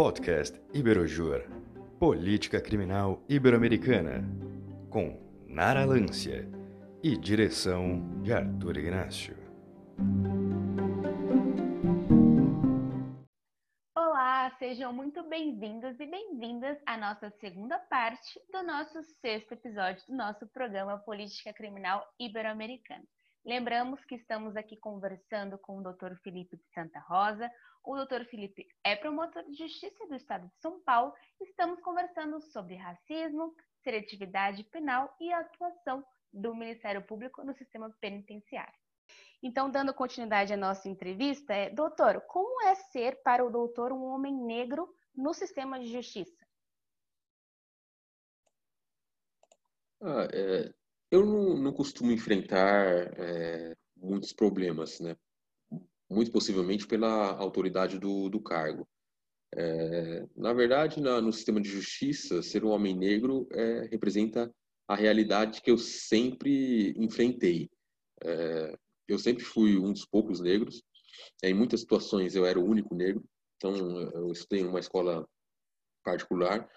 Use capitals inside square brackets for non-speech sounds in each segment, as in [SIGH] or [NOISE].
Podcast Iberojur Política Criminal Ibero-Americana com Nara Lância e direção de Arthur Ignacio. Olá, sejam muito bem-vindos e bem-vindas à nossa segunda parte do nosso sexto episódio do nosso programa Política Criminal Ibero-Americana. Lembramos que estamos aqui conversando com o Dr. Felipe de Santa Rosa. O Dr. Felipe é promotor de justiça do Estado de São Paulo. Estamos conversando sobre racismo, seletividade penal e a atuação do Ministério Público no sistema penitenciário. Então, dando continuidade à nossa entrevista, é, doutor, como é ser para o doutor um homem negro no sistema de justiça? Ah, é, eu não, não costumo enfrentar é, muitos problemas, né? Muito possivelmente pela autoridade do, do cargo. É, na verdade, na, no sistema de justiça, ser um homem negro é, representa a realidade que eu sempre enfrentei. É, eu sempre fui um dos poucos negros. Em muitas situações eu era o único negro. Então, eu estudei em uma escola particular,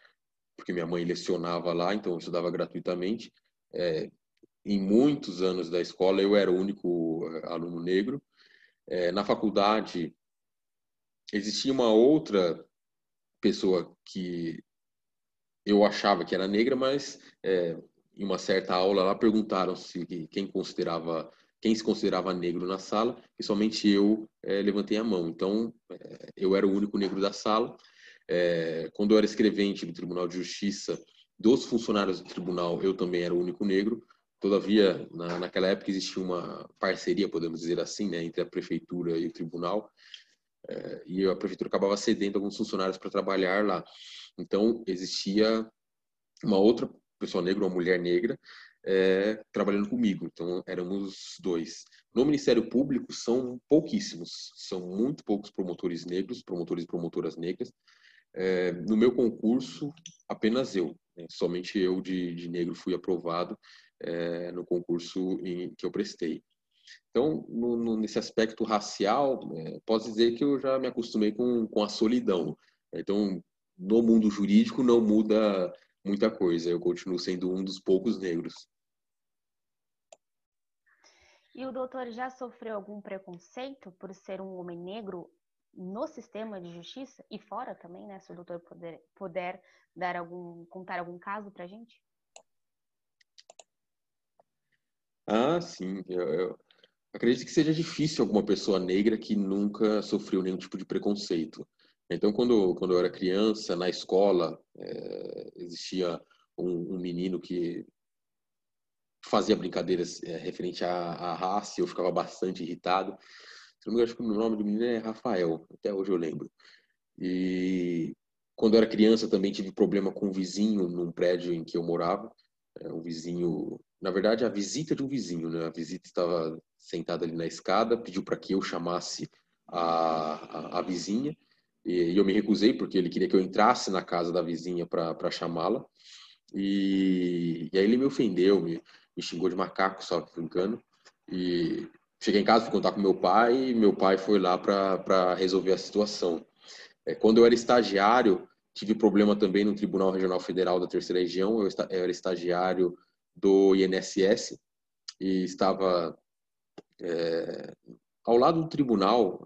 porque minha mãe lecionava lá, então eu estudava gratuitamente. É, em muitos anos da escola eu era o único eh, aluno negro. É, na faculdade existia uma outra pessoa que eu achava que era negra, mas é, em uma certa aula lá perguntaram se quem considerava quem se considerava negro na sala e somente eu é, levantei a mão. Então é, eu era o único negro da sala. É, quando eu era escrevente do Tribunal de Justiça dos funcionários do tribunal, eu também era o único negro. Todavia, na, naquela época existia uma parceria, podemos dizer assim, né, entre a prefeitura e o tribunal, é, e a prefeitura acabava cedendo alguns funcionários para trabalhar lá. Então, existia uma outra pessoa negra, uma mulher negra, é, trabalhando comigo. Então, éramos dois. No Ministério Público, são pouquíssimos, são muito poucos promotores negros, promotores e promotoras negras. É, no meu concurso, apenas eu, né, somente eu de, de negro fui aprovado é, no concurso em, que eu prestei. Então, no, no, nesse aspecto racial, é, posso dizer que eu já me acostumei com, com a solidão. Então, no mundo jurídico não muda muita coisa. Eu continuo sendo um dos poucos negros. E o doutor já sofreu algum preconceito por ser um homem negro no sistema de justiça e fora também, né? Se o doutor puder, puder dar algum, contar algum caso para gente? Ah, sim. Eu, eu acredito que seja difícil alguma pessoa negra que nunca sofreu nenhum tipo de preconceito. Então, quando, quando eu era criança, na escola, é, existia um, um, menino que fazia brincadeiras é, referente à, à, raça e eu ficava bastante irritado. Se não me engano, acho que o nome do menino é Rafael, até hoje eu lembro. E quando eu era criança, também tive problema com um vizinho num prédio em que eu morava. É, um vizinho na verdade, a visita de um vizinho, né? A visita estava sentada ali na escada, pediu para que eu chamasse a, a, a vizinha e, e, eu me recusei porque ele queria que eu entrasse na casa da vizinha para chamá-la. E, e, aí ele me ofendeu, me, me xingou de macaco, só brincando. E cheguei em casa, fui contar com meu pai e meu pai foi lá para resolver a situação. É, quando eu era estagiário, tive problema também no Tribunal Regional Federal da Terceira Região. Eu, era estagiário do INSS e estava é, ao lado do tribunal,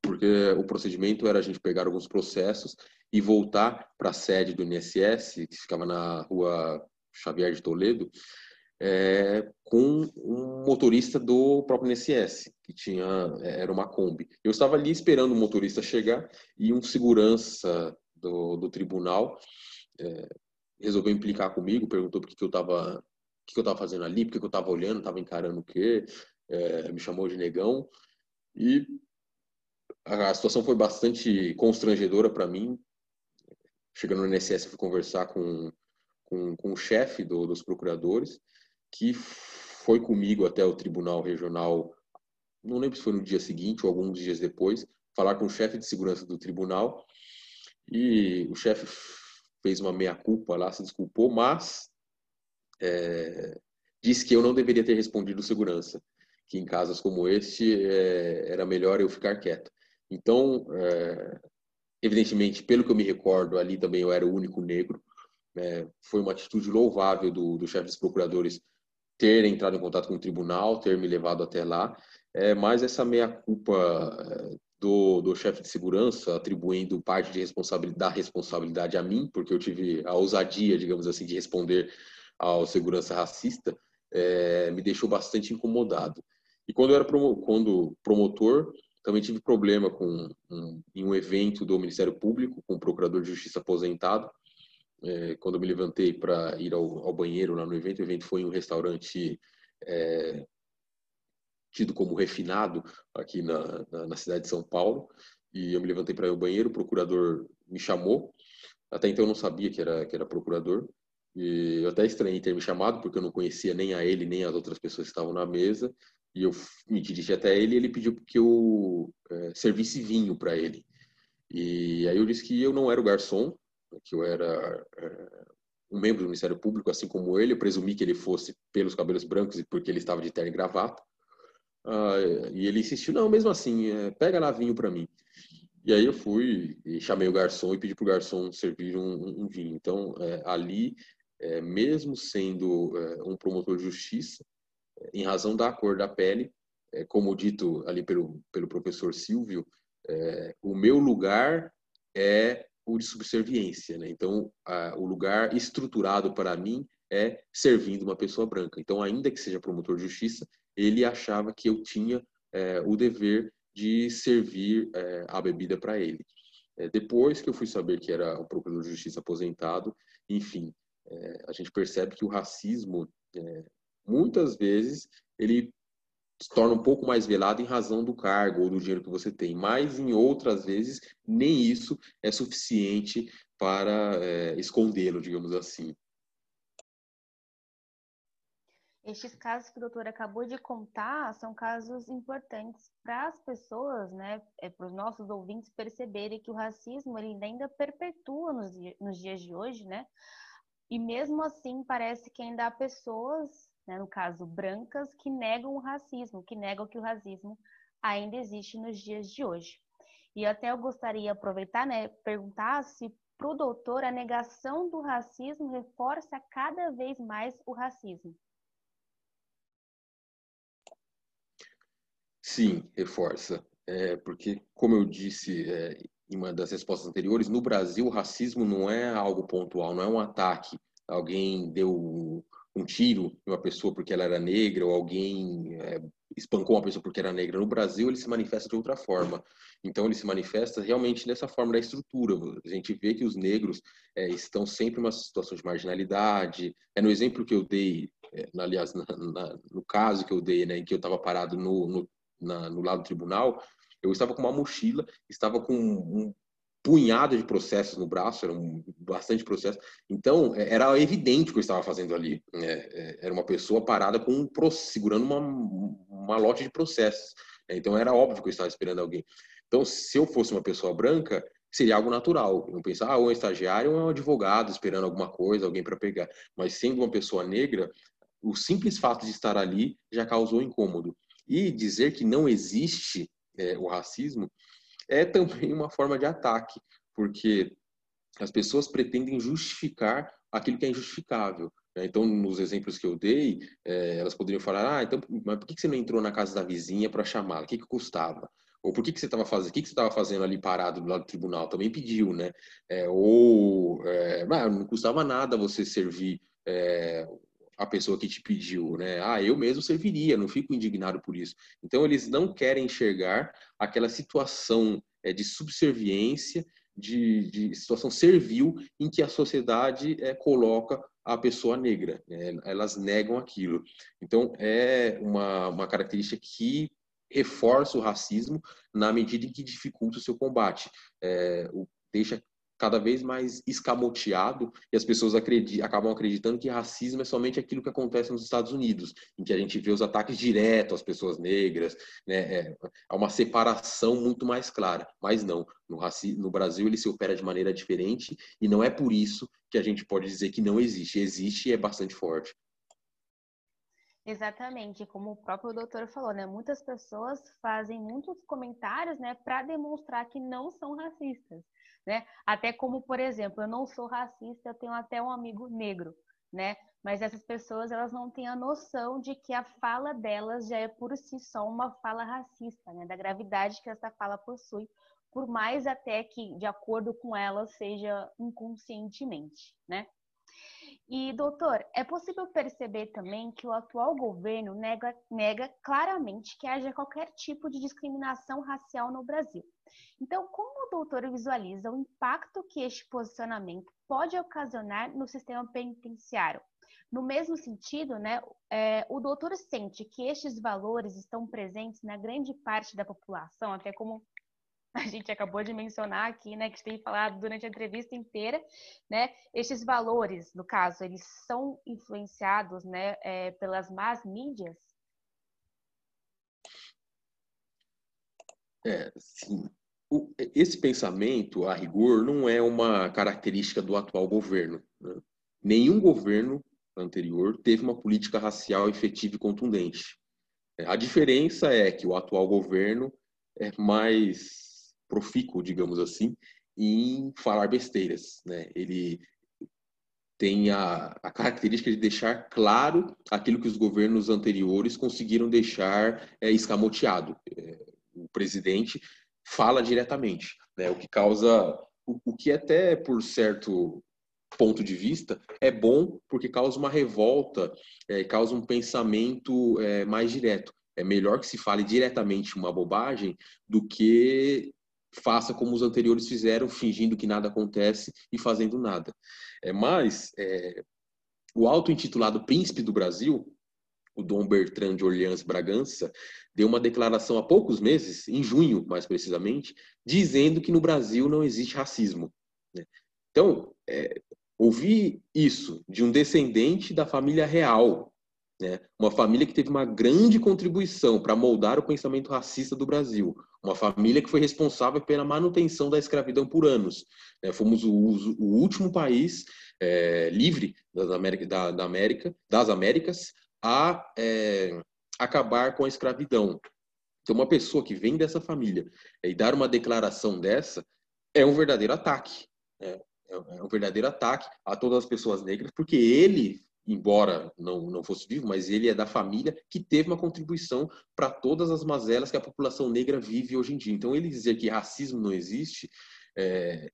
porque o procedimento era a gente pegar alguns processos e voltar para a sede do INSS, que ficava na rua Xavier de Toledo, é, com um motorista do próprio INSS, que tinha era uma Kombi. Eu estava ali esperando o motorista chegar e um segurança do, do tribunal é, resolveu implicar comigo, perguntou por que, que eu estava que, que eu estava fazendo ali, por que eu estava olhando, estava encarando o quê, é, me chamou de negão e a situação foi bastante constrangedora para mim. Chegando no INSS, fui conversar com, com, com o chefe do, dos procuradores, que foi comigo até o Tribunal Regional, não lembro se foi no dia seguinte ou alguns dias depois, falar com o chefe de segurança do tribunal. E o chefe fez uma meia-culpa lá, se desculpou, mas é, disse que eu não deveria ter respondido segurança, que em casos como este é, era melhor eu ficar quieto. Então, é, evidentemente, pelo que eu me recordo, ali também eu era o único negro. É, foi uma atitude louvável do, do chefe dos procuradores ter entrado em contato com o tribunal, ter me levado até lá, é, mas essa meia-culpa é, do, do chefe de segurança, atribuindo parte de responsabilidade, da responsabilidade a mim, porque eu tive a ousadia, digamos assim, de responder ao segurança racista, é, me deixou bastante incomodado. E quando eu era promo, quando promotor, também tive problema com um, em um evento do Ministério Público, com o procurador de justiça aposentado, é, quando eu me levantei para ir ao, ao, banheiro lá no evento, o evento foi em um restaurante é, tido como refinado aqui na, na, na, cidade de São Paulo, e eu me levantei para ir ao banheiro, o procurador me chamou, até então eu não sabia que era, que era procurador, e eu até estranhei ter me chamado, porque eu não conhecia nem a ele, nem as outras pessoas que estavam na mesa, e eu me dirigi até ele e ele pediu que eu é, servisse vinho para ele. E aí eu disse que eu não era o garçom, que eu era é, um membro do Ministério Público, assim como ele. Eu presumi que ele fosse pelos cabelos brancos e porque ele estava de terno e gravata. Ah, e ele insistiu, não, mesmo assim, é, pega lá vinho para mim. E aí eu fui e chamei o garçom e pedi para o garçom servir um, um vinho. Então, é, ali, é, mesmo sendo é, um promotor de justiça, em razão da cor da pele, é, como dito ali pelo, pelo professor Silvio, é, o meu lugar é o de subserviência. Né? Então, a, o lugar estruturado para mim é servindo uma pessoa branca. Então, ainda que seja promotor de justiça, ele achava que eu tinha é, o dever de servir é, a bebida para ele. É, depois que eu fui saber que era um procurador de justiça aposentado, enfim, é, a gente percebe que o racismo, é, muitas vezes, ele se torna um pouco mais velado em razão do cargo ou do dinheiro que você tem, mas em outras vezes nem isso é suficiente para é, escondê-lo, digamos assim. Estes casos que o doutor acabou de contar são casos importantes para as pessoas, né, é, para os nossos ouvintes perceberem que o racismo ele ainda perpetua nos, nos dias de hoje, né? E mesmo assim parece que ainda há pessoas né, no caso brancas, que negam o racismo, que negam que o racismo ainda existe nos dias de hoje. E até eu gostaria de aproveitar, né, perguntar se para o doutor a negação do racismo reforça cada vez mais o racismo. Sim, reforça. É, porque, como eu disse é, em uma das respostas anteriores, no Brasil o racismo não é algo pontual, não é um ataque. Alguém deu um tiro em uma pessoa porque ela era negra ou alguém é, espancou uma pessoa porque era negra. No Brasil, ele se manifesta de outra forma. Então, ele se manifesta realmente nessa forma da estrutura. A gente vê que os negros é, estão sempre em uma situação de marginalidade. É no exemplo que eu dei, é, aliás, na, na, no caso que eu dei, né, em que eu estava parado no, no, na, no lado do tribunal, eu estava com uma mochila, estava com um punhado de processos no braço, era um, bastante processo. Então, é, era evidente o que eu estava fazendo ali. É, era uma pessoa parada com segurando uma, uma lote de processos. Né? Então, era óbvio que eu estava esperando alguém. Então, se eu fosse uma pessoa branca, seria algo natural. Eu pensar, ah, ou é um estagiário ou é um advogado esperando alguma coisa, alguém para pegar. Mas sendo uma pessoa negra, o simples fato de estar ali já causou incômodo. E dizer que não existe é, o racismo é também uma forma de ataque, porque as pessoas pretendem justificar aquilo que é injustificável. Né? Então, nos exemplos que eu dei, é, elas poderiam falar: ah, então, mas por que você não entrou na casa da vizinha para chamá-la? O que, que custava? Ou por que, que você estava fazendo? O que, que você estava fazendo ali parado do lado do tribunal? Também pediu, né? É, ou é, não custava nada você servir é, a pessoa que te pediu, né? Ah, eu mesmo serviria, não fico indignado por isso. Então, eles não querem enxergar aquela situação é, de subserviência, de, de, situação servil em que a sociedade é, coloca a pessoa negra. Né? Elas negam aquilo. Então, é uma, uma característica que reforça o racismo na medida em que dificulta o seu combate. É, o, deixa cada vez mais escamoteado e as pessoas acabam acreditando que racismo é somente aquilo que acontece nos Estados Unidos, em que a gente vê os ataques diretos às pessoas negras, né? É, há uma separação muito mais clara. Mas não, no, no Brasil ele se opera de maneira diferente e não é por isso que a gente pode dizer que não existe. Existe e é bastante forte. Exatamente, como o próprio doutor falou, né? Muitas pessoas fazem muitos comentários, né, para demonstrar que não são racistas, né? Até como, por exemplo, eu não sou racista, eu tenho até um amigo negro, né? Mas essas pessoas, elas não têm a noção de que a fala delas já é por si só uma fala racista, né? Da gravidade que essa fala possui, por mais até que, de acordo com elas, seja inconscientemente, né? E, doutor, é possível perceber também que o atual governo nega, nega claramente que haja qualquer tipo de discriminação racial no Brasil. Então, como o doutor visualiza o impacto que este posicionamento pode ocasionar no sistema penitenciário? No mesmo sentido, né, é, o doutor sente que estes valores estão presentes na grande parte da população, até como [LAUGHS] a gente acabou de mencionar aqui, né, que tem falado durante a entrevista inteira, né, estes valores, no caso, eles são influenciados, né, é, pelas más mídias? É, sim. O, esse pensamento, a rigor, não é uma característica do atual governo. Né? Nenhum governo anterior teve uma política racial efetiva e contundente. A diferença é que o atual governo é mais profícuo, digamos assim, em falar besteiras. Né? Ele tem a, a, característica de deixar claro aquilo que os governos anteriores conseguiram deixar é, escamoteado. É, o presidente fala diretamente, né? o que causa, o, o que até por certo ponto de vista é bom porque causa uma revolta, é, causa um pensamento é, mais direto. É melhor que se fale diretamente uma bobagem do que faça como os anteriores fizeram, fingindo que nada acontece e fazendo nada. É, mas é, o auto-intitulado Príncipe do Brasil, o Dom Bertrand de Orleans Bragança, deu uma declaração há poucos meses, em junho mais precisamente, dizendo que no Brasil não existe racismo. Né? Então, é, ouvir isso de um descendente da família real, né? uma família que teve uma grande contribuição para moldar o pensamento racista do Brasil, uma família que foi responsável pela manutenção da escravidão por anos. É, fomos o, o, último país é, livre das, América, da, da América, das Américas a é, acabar com a escravidão. Então, uma pessoa que vem dessa família e dar uma declaração dessa é um verdadeiro ataque. É, é um verdadeiro ataque a todas as pessoas negras, porque ele embora não, não fosse vivo, mas ele é da família que teve uma contribuição para todas as mazelas que a população negra vive hoje em dia. Então, ele dizer que racismo não existe é,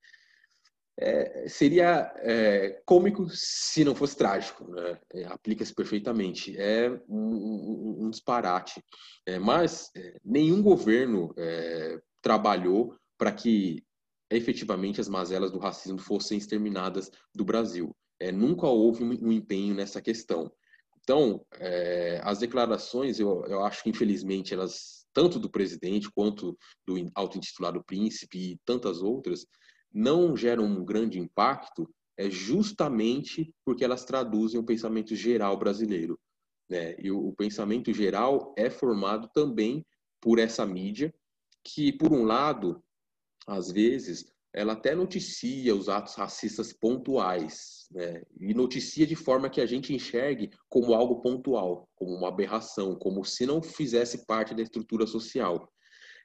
é, seria é, cômico se não fosse trágico. Né? É, aplica-se perfeitamente. É um, um, um disparate. É, mas é, nenhum governo trabalhou para que efetivamente as mazelas do racismo fossem exterminadas do Brasil é, nunca houve um, empenho nessa questão. Então, é, as declarações, eu, eu acho que infelizmente elas, tanto do presidente quanto do auto-intitulado príncipe e tantas outras, não geram um grande impacto, é justamente porque elas traduzem o pensamento geral brasileiro. Né? E o, o pensamento geral é formado também por essa mídia, que, por um lado, às vezes, ela até noticia os atos racistas pontuais, né? e noticia de forma que a gente enxergue como algo pontual, como uma aberração, como se não fizesse parte da estrutura social.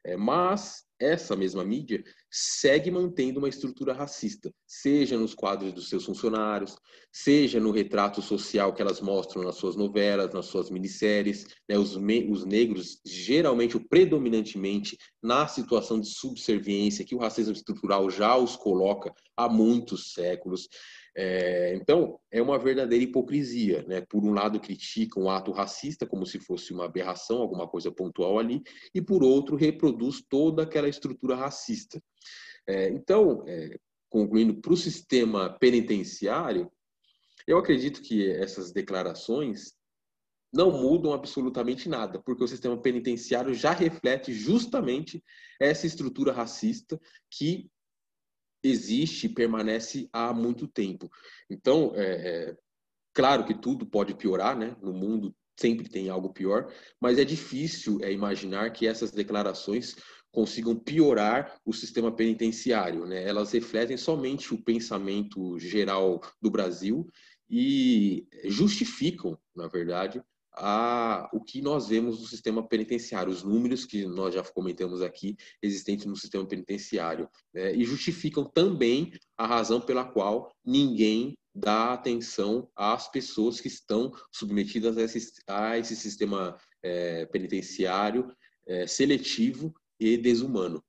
É, mas essa mesma mídia segue mantendo uma estrutura racista, seja nos quadros dos seus funcionários, seja no retrato social que elas mostram nas suas novelas, nas suas minisséries. Né, os, os negros, geralmente ou predominantemente, na situação de subserviência que o racismo estrutural já os coloca há muitos séculos. É, então, é uma verdadeira hipocrisia. Né? Por um lado, criticam o ato racista como se fosse uma aberração, alguma coisa pontual ali, e por outro, reproduz toda aquela estrutura racista. É, então, é, concluindo, para o sistema penitenciário, eu acredito que essas declarações não mudam absolutamente nada, porque o sistema penitenciário já reflete justamente essa estrutura racista que existe e permanece há muito tempo. Então, é, é, claro que tudo pode piorar, né? No mundo sempre tem algo pior, mas é difícil é, imaginar que essas declarações consigam piorar o sistema penitenciário, né? Elas refletem somente o pensamento geral do Brasil e justificam, na verdade, a o que nós vemos no sistema penitenciário, os números que nós já comentamos aqui existentes no sistema penitenciário, né? e justificam também a razão pela qual ninguém dá atenção às pessoas que estão submetidas a esse, a esse sistema é, penitenciário é, seletivo e desumano.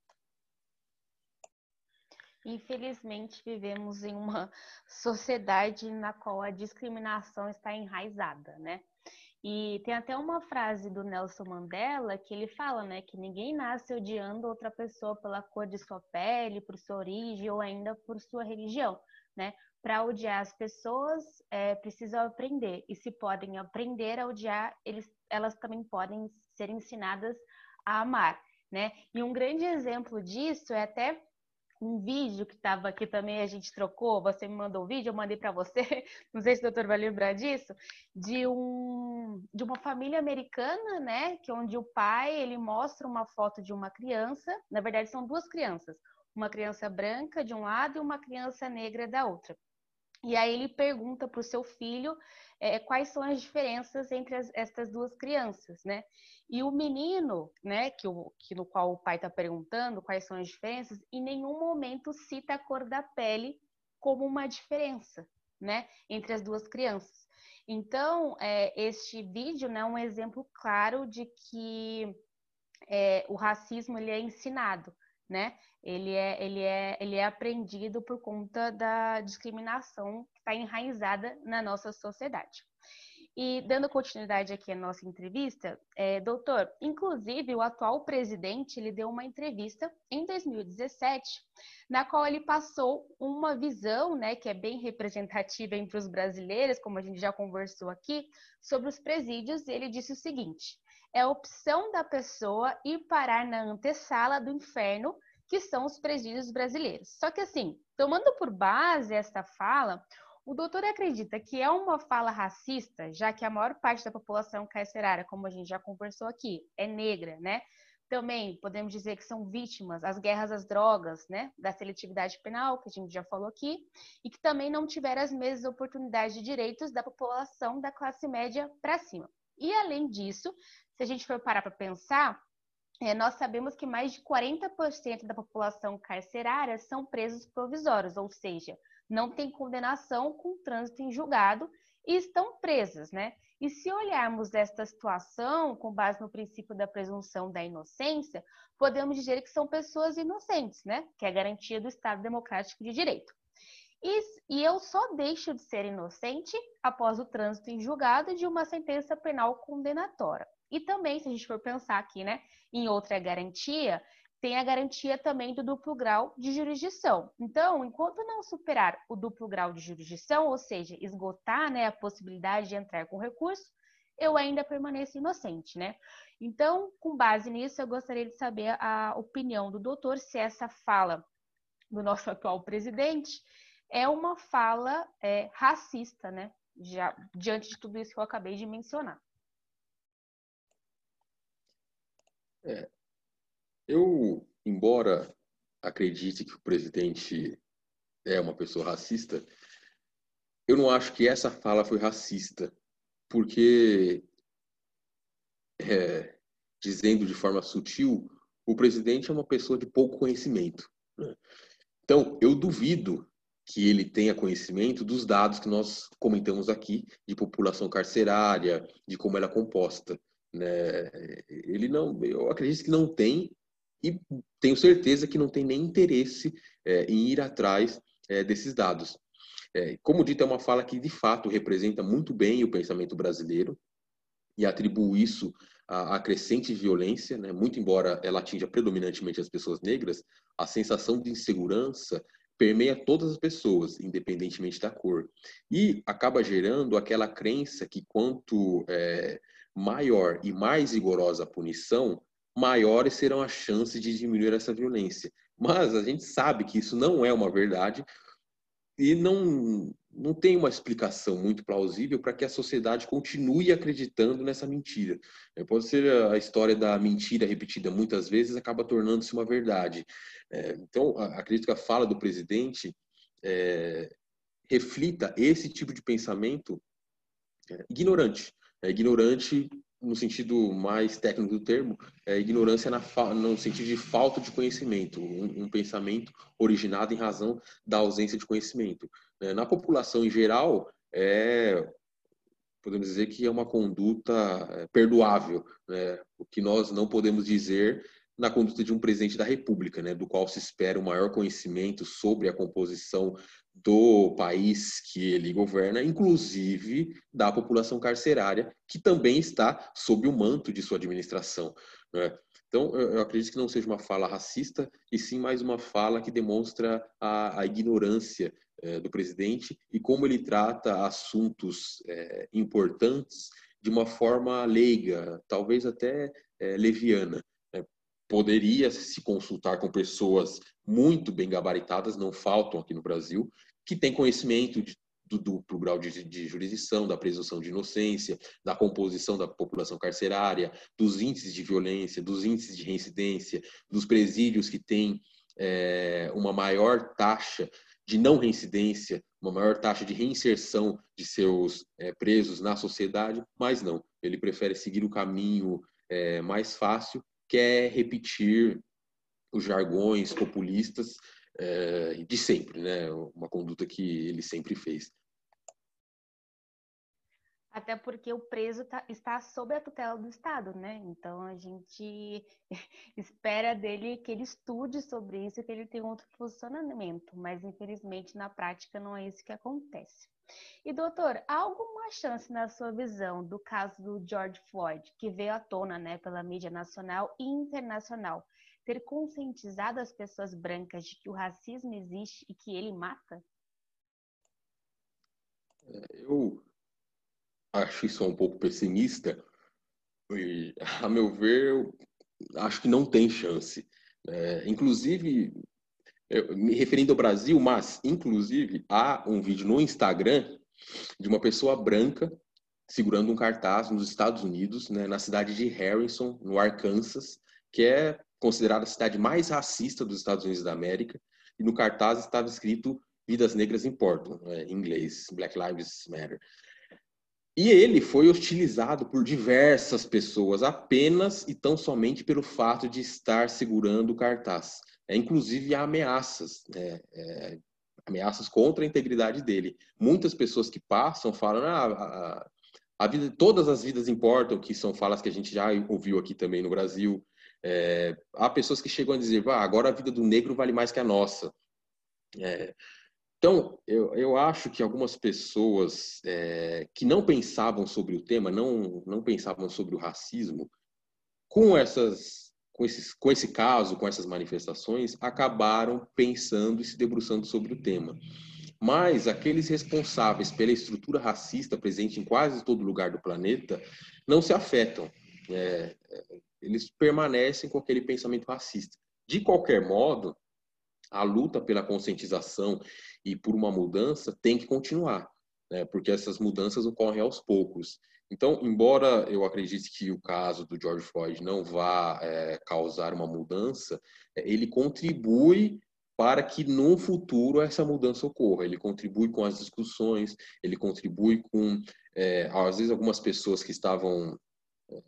Infelizmente, vivemos em uma [LAUGHS] sociedade na qual a discriminação está enraizada, né? E tem até uma frase do Nelson Mandela que ele fala, né, que ninguém nasce odiando outra pessoa pela cor de sua pele, por sua origem ou ainda por sua religião, né? Para odiar as pessoas, é, precisam aprender. E se podem aprender a odiar, eles, elas também podem ser ensinadas a amar, né? E um grande exemplo disso é até um vídeo que estava aqui também, a gente trocou, você me mandou o vídeo, eu mandei para você, [LAUGHS] não sei se o doutor vai lembrar disso, de, um, de uma família americana, né, que onde o pai, ele mostra uma foto de uma criança, na verdade são duas crianças, uma criança branca de um lado e uma criança negra da outra. E aí ele pergunta para o seu filho é, quais são as diferenças entre as, essas duas crianças, né? E o menino, né, que, o, que no qual o pai está perguntando quais são as diferenças, em nenhum momento cita a cor da pele como uma diferença, né, entre as duas crianças. Então, é, este vídeo né, é um exemplo claro de que é, o racismo ele é ensinado, né? Ele é, ele, é, ele é aprendido por conta da discriminação que está enraizada na nossa sociedade. E dando continuidade aqui à nossa entrevista, é, doutor, inclusive o atual presidente ele deu uma entrevista em 2017, na qual ele passou uma visão, né, que é bem representativa entre os brasileiros, como a gente já conversou aqui, sobre os presídios. Ele disse o seguinte: é opção da pessoa ir parar na antessala do inferno, que são os presídios brasileiros. Só que assim, tomando por base esta fala, o doutor acredita que é uma fala racista, já que a maior parte da população carcerária, como a gente já conversou aqui, é negra, né? Também podemos dizer que são vítimas as guerras às drogas, né? Da seletividade penal, que a gente já falou aqui, e que também não tiveram as mesmas oportunidades de direitos da população da classe média para cima. E além disso, se a gente for parar para pensar, é, nós sabemos que mais de 40% da população carcerária são presos provisórios, ou seja, não têm condenação com trânsito em julgado e estão presas, né? E se olharmos esta situação com base no princípio da presunção da inocência, podemos dizer que são pessoas inocentes, né? Que é a garantia do Estado Democrático de Direito. E, e eu só deixo de ser inocente após o trânsito em julgado de uma sentença penal condenatória. E também, se a gente for pensar aqui, né, em outra garantia, tem a garantia também do duplo grau de jurisdição. Então, enquanto não superar o duplo grau de jurisdição, ou seja, esgotar né, a possibilidade de entrar com recurso, eu ainda permaneço inocente, né? Então, com base nisso, eu gostaria de saber a opinião do doutor se essa fala do nosso [LAUGHS] atual presidente é uma fala é, racista, né? Já, diante de tudo isso que eu acabei de mencionar. É, eu, embora acredite que o presidente é uma pessoa racista, eu não acho que essa fala foi racista, porque, é, dizendo de forma sutil, o presidente é uma pessoa de pouco conhecimento. Né? Então, eu duvido que ele tenha conhecimento dos dados que nós comentamos aqui, de população carcerária, de como ela é composta. Né? Ele não, eu acredito que não tem, e tenho certeza que não tem nem interesse é, em ir atrás é, desses dados. É, como dito, é uma fala que de fato representa muito bem o pensamento brasileiro e atribuo isso à, à crescente violência, né? muito embora ela atinja predominantemente as pessoas negras, a sensação de insegurança permeia todas as pessoas, independentemente da cor, e acaba gerando aquela crença que quanto é, maior e mais rigorosa a punição, maiores serão as chances de diminuir essa violência. Mas a gente sabe que isso não é uma verdade e não, não tem uma explicação muito plausível para que a sociedade continue acreditando nessa mentira. É, pode ser a história da mentira repetida muitas vezes acaba tornando-se uma verdade. É, então, acredito que a fala do presidente é, reflita esse tipo de pensamento ignorante É ignorante no sentido mais técnico do termo, é ignorância na, no sentido de falta de conhecimento, um, um, pensamento originado em razão da ausência de conhecimento. É, na população em geral, é, podemos dizer que é uma conduta é, perdoável, né? o que nós não podemos dizer na conduta de um presidente da República, né, do qual se espera o maior conhecimento sobre a composição do país que ele governa, inclusive da população carcerária, que também está sob o manto de sua administração. Né? Então, eu acredito que não seja uma fala racista, e sim mais uma fala que demonstra a, a ignorância é, do presidente e como ele trata assuntos é, importantes de uma forma leiga, talvez até é, leviana poderia se consultar com pessoas muito bem gabaritadas, não faltam aqui no Brasil, que têm conhecimento de, do duplo grau de, de, jurisdição, da presunção de inocência, da composição da população carcerária, dos índices de violência, dos índices de reincidência, dos presídios que têm é, uma maior taxa de não reincidência, uma maior taxa de reinserção de seus é, presos na sociedade, mas não, ele prefere seguir o caminho é, mais fácil quer repetir os jargões populistas é, de sempre, né? Uma conduta que ele sempre fez. Até porque o preso tá, está sob a tutela do Estado, né? Então a gente [LAUGHS] espera dele que ele estude sobre isso e que ele tenha outro posicionamento, mas infelizmente na prática não é isso que acontece. E doutor, há alguma chance na sua visão do caso do George Floyd, que veio à tona né, pela mídia nacional e internacional, ter conscientizado as pessoas brancas de que o racismo existe e que ele mata? Eu acho isso um pouco pessimista. E, a meu ver, eu acho que não tem chance. É, inclusive, me referindo ao Brasil, mas, inclusive, há um vídeo no Instagram de uma pessoa branca segurando um cartaz nos Estados Unidos, né, na cidade de Harrison, no Arkansas, que é considerada a cidade mais racista dos Estados Unidos da América. E no cartaz estava escrito Vidas Negras Importam, né, em inglês, Black Lives Matter. E ele foi hostilizado por diversas pessoas apenas e tão somente pelo fato de estar segurando o cartaz é, inclusive há ameaças, né, é, ameaças contra a integridade dele. Muitas pessoas que passam falam, ah, a, a, vida, todas as vidas importam, que são falas que a gente já ouviu aqui também no Brasil. É, há pessoas que chegam a dizer, ah, agora a vida do negro vale mais que a nossa. É, então, eu, eu acho que algumas pessoas é, que não pensavam sobre o tema, não, não pensavam sobre o racismo, com essas com, esses, com esse caso, com essas manifestações, acabaram pensando e se debruçando sobre o tema. Mas aqueles responsáveis pela estrutura racista presente em quase todo lugar do planeta não se afetam. É, eles permanecem com aquele pensamento racista. De qualquer modo, a luta pela conscientização e por uma mudança tem que continuar, né? porque essas mudanças ocorrem aos poucos. Então, embora eu acredite que o caso do George Floyd não vá é, causar uma mudança, é, ele contribui para que no futuro essa mudança ocorra. Ele contribui com as discussões, ele contribui com, é, às vezes, algumas pessoas que estavam é,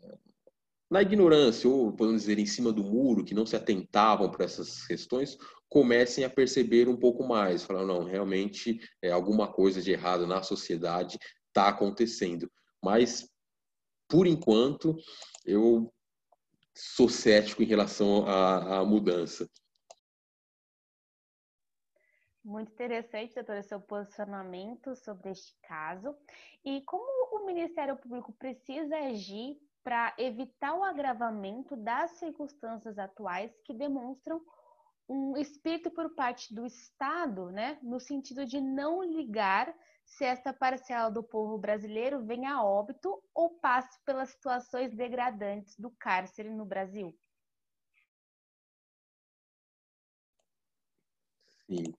na ignorância, ou podemos dizer, em cima do muro, que não se atentavam para essas questões, comecem a perceber um pouco mais, falar, não, realmente é, alguma coisa de errado na sociedade está acontecendo. Mas, por enquanto, eu sou cético em relação à, à mudança. Muito interessante, doutora, seu posicionamento sobre este caso. E como o Ministério Público precisa agir para evitar o agravamento das circunstâncias atuais que demonstram um espírito por parte do Estado, né, no sentido de não ligar se essa parcela do povo brasileiro vem a óbito ou passe pelas situações degradantes do cárcere no Brasil? Sim.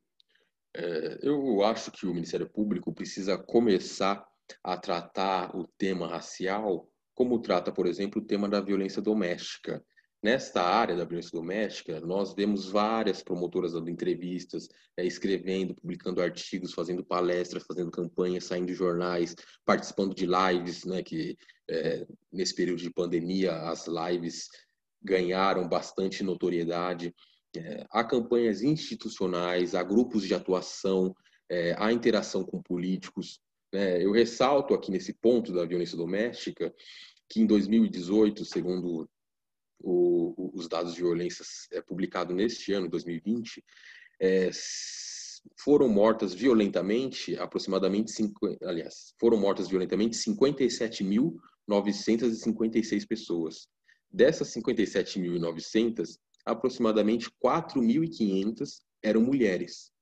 É, eu acho que o Ministério Público precisa começar a tratar o tema racial como trata, por exemplo, o tema da violência doméstica. Nesta área da violência doméstica, nós vemos várias promotoras dando entrevistas, é, escrevendo, publicando artigos, fazendo palestras, fazendo campanhas, saindo de jornais, participando de lives, né, que é, nesse período de pandemia as lives ganharam bastante notoriedade. É, há campanhas institucionais, há grupos de atuação, é, há interação com políticos. Né? Eu ressalto aqui nesse ponto da violência doméstica que em 2018, segundo o, os dados de violência é, publicado neste ano, 2020, é, foram mortas violentamente, aproximadamente, cinco, aliás, foram mortas violentamente 57.956 pessoas. Dessas 57.900, aproximadamente 4.500 eram mulheres.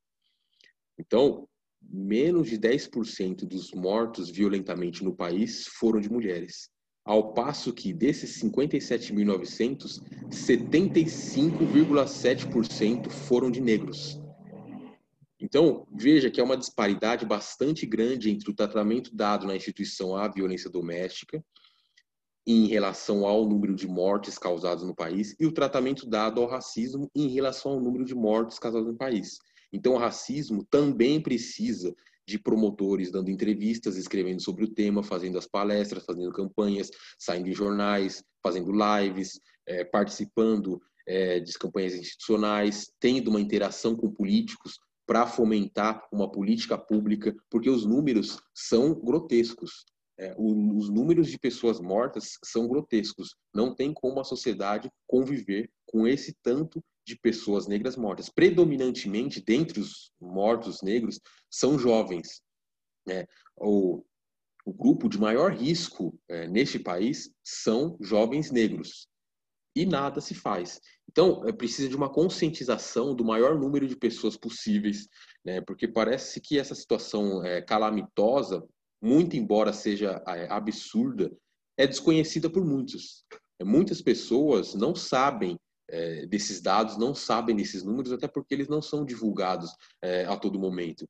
Então, menos de 10% dos mortos violentamente no país foram de mulheres ao passo que desses 57.900, 75,7% foram de negros. Então, veja que é uma disparidade bastante grande entre o tratamento dado na instituição à violência doméstica em relação ao número de mortes causadas no país e o tratamento dado ao racismo em relação ao número de mortes causadas no país. Então, o racismo também precisa de promotores dando entrevistas, escrevendo sobre o tema, fazendo as palestras, fazendo campanhas, saindo em jornais, fazendo lives, é, participando é, de campanhas institucionais, tendo uma interação com políticos para fomentar uma política pública, porque os números são grotescos. É, o, os números de pessoas mortas são grotescos. Não tem como a sociedade conviver com esse tanto de pessoas negras mortas. Predominantemente, dentre os mortos negros, são jovens. Né? O, o grupo de maior risco é, neste país são jovens negros. E nada se faz. Então, é, precisa de uma conscientização do maior número de pessoas possíveis, né? porque parece que essa situação é, calamitosa, muito embora seja é, absurda, é desconhecida por muitos. Muitas pessoas não sabem é, desses dados, não sabem desses números, até porque eles não são divulgados é, a todo momento.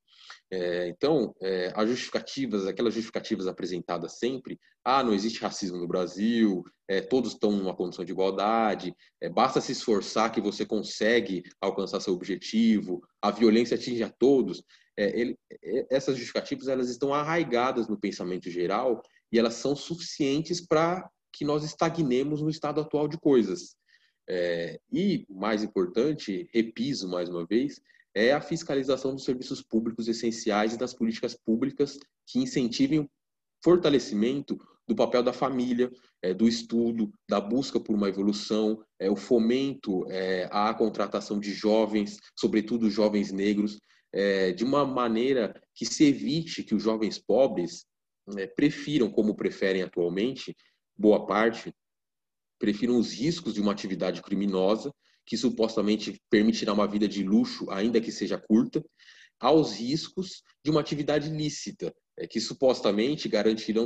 É, então, é, as justificativas, aquelas justificativas apresentadas sempre, ah, não existe racismo no Brasil, é, todos estão numa condição de igualdade, é, basta se esforçar que você consegue alcançar seu objetivo, a violência atinge a todos. Ele, essas justificativas elas estão arraigadas no pensamento geral e elas são suficientes para que nós estagnemos no estado atual de coisas. É, e, mais importante, repiso mais uma vez, é a fiscalização dos serviços públicos essenciais e das políticas públicas que incentivem o fortalecimento do papel da família, é, do estudo, da busca por uma evolução, é, o fomento é, à contratação de jovens, sobretudo jovens negros, é, de uma maneira que se evite que os jovens pobres é, prefiram, como preferem atualmente, boa parte, prefiram os riscos de uma atividade criminosa, que supostamente permitirá uma vida de luxo, ainda que seja curta, aos riscos de uma atividade lícita, é, que supostamente garantirão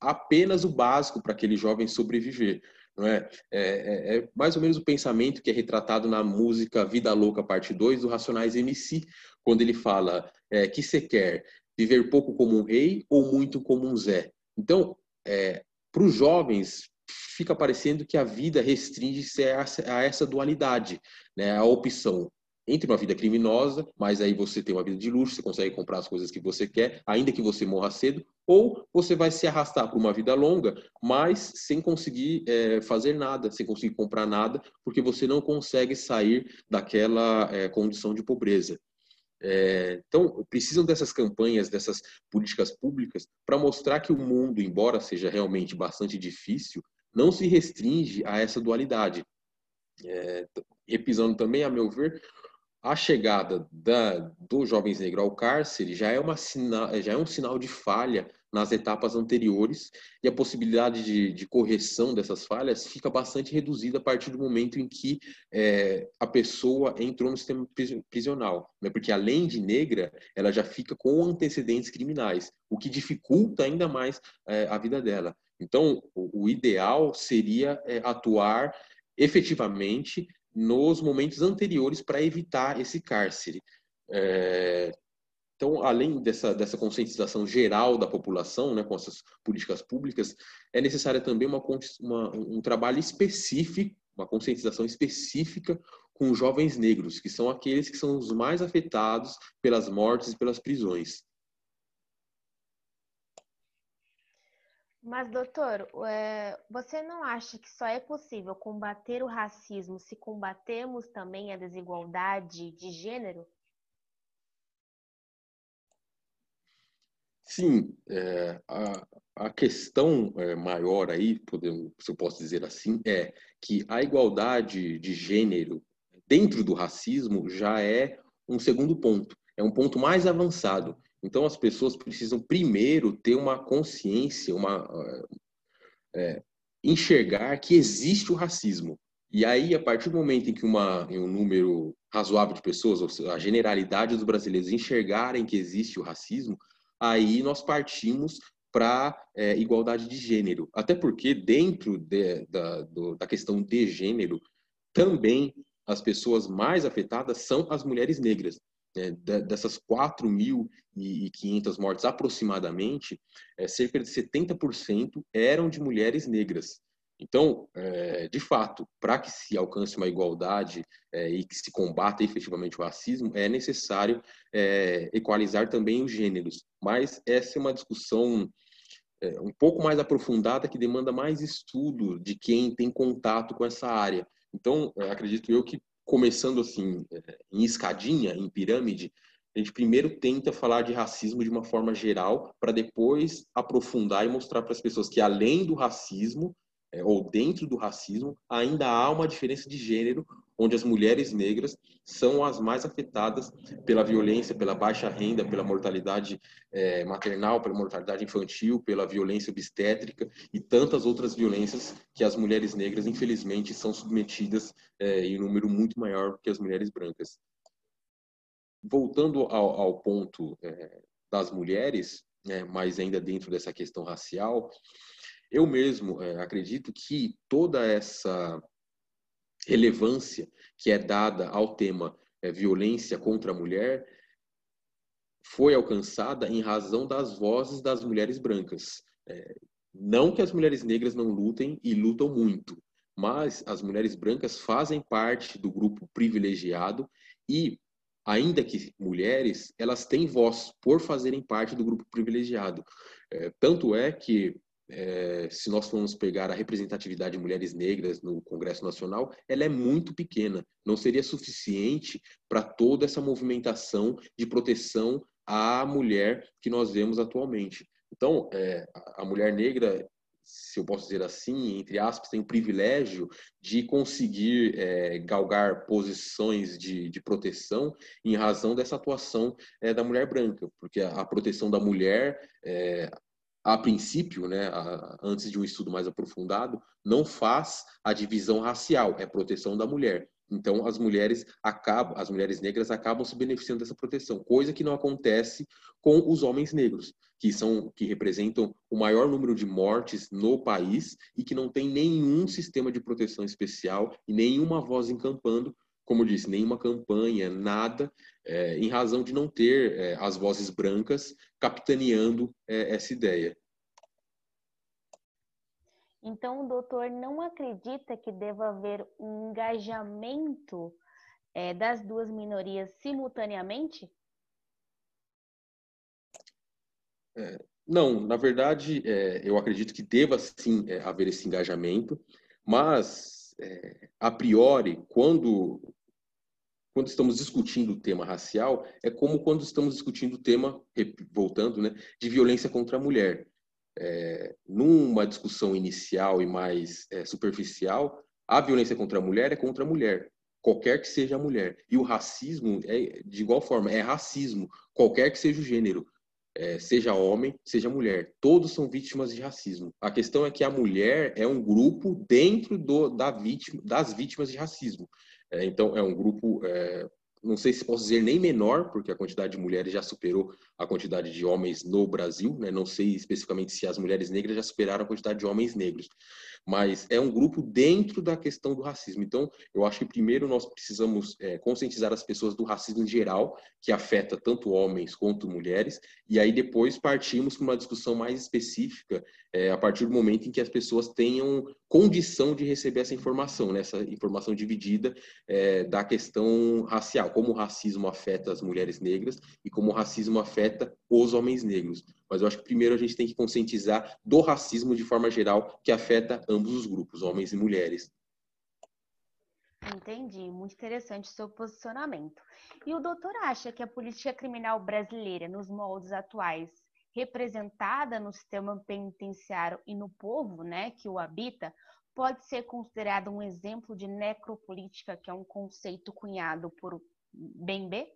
apenas o básico para aquele jovem sobreviver. Não é? É, é? é, mais ou menos o pensamento que é retratado na música Vida Louca, parte 2, do Racionais MC, quando ele fala é, que você quer viver pouco como um rei ou muito como um Zé. Então, é, para os jovens, fica parecendo que a vida restringe-se a essa dualidade, né? a opção entre uma vida criminosa, mas aí você tem uma vida de luxo, você consegue comprar as coisas que você quer, ainda que você morra cedo, ou você vai se arrastar por uma vida longa, mas sem conseguir é, fazer nada, sem conseguir comprar nada, porque você não consegue sair daquela é, condição de pobreza. É, então, precisam dessas campanhas, dessas políticas públicas, para mostrar que o mundo, embora seja realmente bastante difícil, não se restringe a essa dualidade. É, repisando também, a meu ver, a chegada da, do jovens ao cárcere já é, uma já é um sinal de falha nas etapas anteriores e a possibilidade de, de correção dessas falhas fica bastante reduzida a partir do momento em que é, a pessoa entrou no sistema prisional, né? porque além de negra, ela já fica com antecedentes criminais, o que dificulta ainda mais é, a vida dela. Então, o, ideal seria é, atuar efetivamente nos momentos anteriores para evitar esse cárcere. É, então, além dessa, dessa conscientização geral da população, né, com essas políticas públicas, é necessária também uma, uma, um trabalho específico uma conscientização específica com jovens negros, que são aqueles que são os mais afetados pelas mortes e pelas prisões. Mas, doutor, é, você não acha que só é possível combater o racismo se combatermos também a desigualdade de gênero? Sim, é, a, a, questão é, maior aí, podemos, se eu posso dizer assim, é que a igualdade de gênero dentro do racismo já é um segundo ponto, é um ponto mais avançado. Então, as pessoas precisam primeiro ter uma consciência, uma é, enxergar que existe o racismo. E aí, a partir do momento em que uma, em um número razoável de pessoas, ou seja, a generalidade dos brasileiros enxergarem que existe o racismo, aí nós partimos para é, igualdade de gênero. Até porque, dentro de, da, do, da questão de gênero, também as pessoas mais afetadas são as mulheres negras é, dessas 4.500 mortes aproximadamente, é, cerca de 70% eram de mulheres negras. Então, é, de fato, para que se alcance uma igualdade é, e que se combata efetivamente o racismo, é necessário é, equalizar também os gêneros. Mas essa é uma discussão é, um pouco mais aprofundada que demanda mais estudo de quem tem contato com essa área. Então, acredito eu que começando assim, é, em escadinha, em pirâmide, a gente primeiro tenta falar de racismo de uma forma geral, para depois aprofundar e mostrar para as pessoas que além do racismo, é, ou dentro do racismo, ainda há uma diferença de gênero onde as mulheres negras são as mais afetadas pela violência, pela baixa renda, pela mortalidade é, maternal, pela mortalidade infantil, pela violência obstétrica e tantas outras violências que as mulheres negras, infelizmente, são submetidas é, em número muito maior que as mulheres brancas. Voltando ao, ao ponto é, das mulheres, né, mas ainda dentro dessa questão racial, eu mesmo é, acredito que toda essa relevância que é dada ao tema é, violência contra a mulher foi alcançada em razão das vozes das mulheres brancas. É, não que as mulheres negras não lutem e lutam muito, mas as mulheres brancas fazem parte do grupo privilegiado e, ainda que mulheres, elas têm voz por fazerem parte do grupo privilegiado. É, tanto é que é, se nós formos pegar a representatividade de mulheres negras no Congresso Nacional, ela é muito pequena. Não seria suficiente para toda essa movimentação de proteção à mulher que nós vemos atualmente. Então, é, a mulher negra, se eu posso dizer assim, entre aspas, tem o privilégio de conseguir é, galgar posições de, de, proteção em razão dessa atuação é, da mulher branca, porque a, a proteção da mulher, é, a princípio, né, a, antes de um estudo mais aprofundado, não faz a divisão racial, é proteção da mulher. Então, as mulheres acabam, as mulheres negras acabam se beneficiando dessa proteção, coisa que não acontece com os homens negros, que são que representam o maior número de mortes no país e que não tem nenhum sistema de proteção especial e nenhuma voz encampando como eu disse, nenhuma campanha, nada, é, em razão de não ter é, as vozes brancas capitaneando é, essa ideia. Então, o doutor não acredita que deva haver um engajamento é, das duas minorias simultaneamente? É, não, na verdade, é, eu acredito que deva sim haver esse engajamento, mas a priori, quando quando estamos discutindo o tema racial, é como quando estamos discutindo o tema, voltando, né, de violência contra a mulher. É, numa discussão inicial e mais é, superficial, a violência contra a mulher é contra a mulher, qualquer que seja a mulher. E o racismo é de igual forma, é racismo, qualquer que seja o gênero, é, seja homem, seja mulher. Todos são vítimas de racismo. A questão é que a mulher é um grupo dentro do, da vítima, das vítimas de racismo. É, então, é um grupo, é, não sei se posso dizer nem menor, porque a quantidade de mulheres já superou a quantidade de homens no Brasil, né? não sei especificamente se as mulheres negras já superaram a quantidade de homens negros, mas é um grupo dentro da questão do racismo. Então, eu acho que primeiro nós precisamos é, conscientizar as pessoas do racismo em geral, que afeta tanto homens quanto mulheres, e aí depois partimos para uma discussão mais específica é, a partir do momento em que as pessoas tenham condição de receber essa informação, né? essa informação dividida é, da questão racial, como o racismo afeta as mulheres negras e como o racismo afeta os homens negros. Mas eu acho que primeiro a gente tem que conscientizar do racismo de forma geral, que afeta ambos os grupos, homens e mulheres. Entendi, muito interessante o seu posicionamento. E o doutor acha que a política criminal brasileira, nos moldes atuais, representada no sistema penitenciário e no povo né, que o habita, pode ser considerada um exemplo de necropolítica, que é um conceito cunhado por Bembe?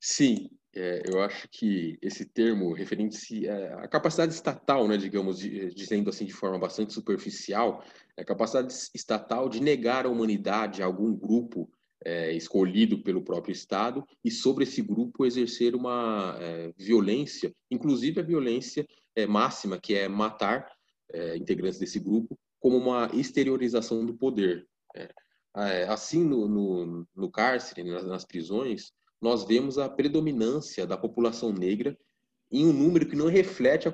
Sim, é, eu acho que esse termo referente à capacidade estatal, né, digamos, de, dizendo assim de forma bastante superficial, é a capacidade estatal de negar a humanidade a algum grupo é, escolhido pelo próprio Estado e sobre esse grupo exercer uma é, violência, inclusive a violência é, máxima, que é matar é, integrantes desse grupo, como uma exteriorização do poder. É. É, assim, no, no, no cárcere, nas, nas prisões, nós vemos a predominância da população negra em um número que não reflete a,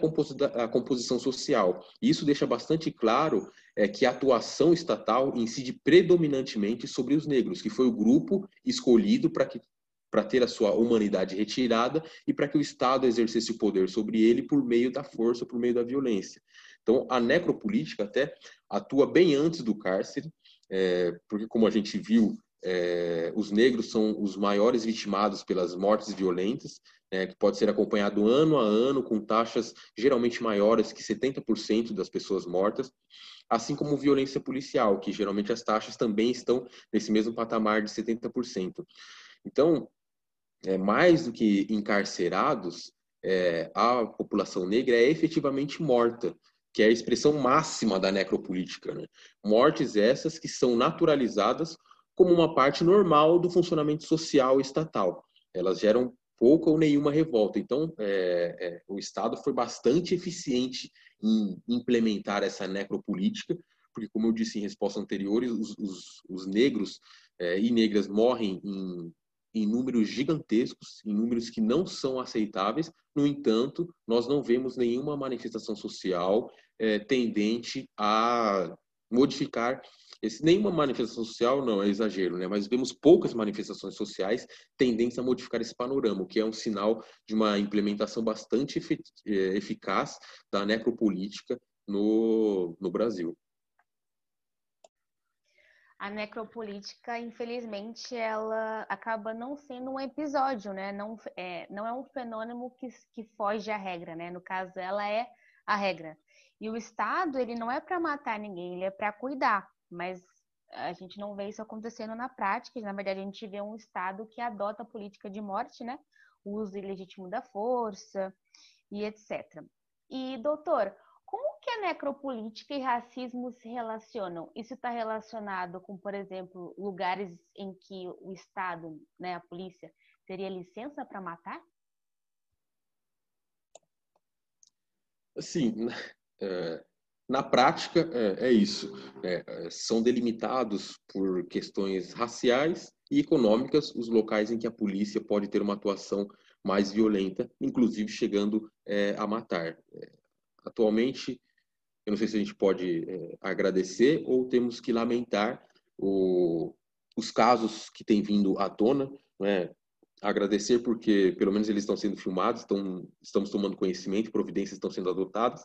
a composição social. Isso deixa bastante claro é, que a atuação estatal incide predominantemente sobre os negros, que foi o grupo escolhido para que para ter a sua humanidade retirada e para que o Estado exercesse o poder sobre ele por meio da força, por meio da violência. Então, a necropolítica até atua bem antes do cárcere, é, porque, como a gente viu, é, os negros são os maiores vitimados pelas mortes violentas, é, que pode ser acompanhado ano a ano com taxas geralmente maiores que 70% das pessoas mortas, assim como violência policial, que geralmente as taxas também estão nesse mesmo patamar de 70%. Então, é, mais do que encarcerados, é, a população negra é efetivamente morta, que é a expressão máxima da necropolítica. Né? Mortes essas que são naturalizadas como uma parte normal do funcionamento social estatal. Elas geram pouca ou nenhuma revolta. Então, é, é, o Estado foi bastante eficiente em implementar essa necropolítica, porque, como eu disse em resposta anterior, os, os, os negros é, e negras morrem em, em números gigantescos, em números que não são aceitáveis. No entanto, nós não vemos nenhuma manifestação social é, tendente a modificar esse, nenhuma manifestação social, não, é exagero, né? mas vemos poucas manifestações sociais tendentes a modificar esse panorama, o que é um sinal de uma implementação bastante é, eficaz da necropolítica no, no Brasil. A necropolítica, infelizmente, ela acaba não sendo um episódio, né? Não é, não é um fenômeno que, que foge à regra, né? No caso, ela é a regra. E o Estado, ele não é para matar ninguém, ele é para cuidar mas a gente não vê isso acontecendo na prática. Na verdade, a gente vê um Estado que adota a política de morte, né? O uso ilegítimo da força e etc. E, doutor, como que a necropolítica e racismo se relacionam? Isso está relacionado com, por exemplo, lugares em que o Estado, né, a polícia, teria licença para matar? Sim, [LAUGHS] é, na prática, é, é isso. Né? É, são delimitados por questões raciais e econômicas os locais em que a polícia pode ter uma atuação mais violenta, inclusive chegando é, a matar. É, atualmente, eu não sei se a gente pode é, agradecer ou temos que lamentar o, os casos que têm vindo à tona, né? agradecer porque pelo menos eles estão sendo filmados, estão, estamos tomando conhecimento, providências estão sendo adotadas,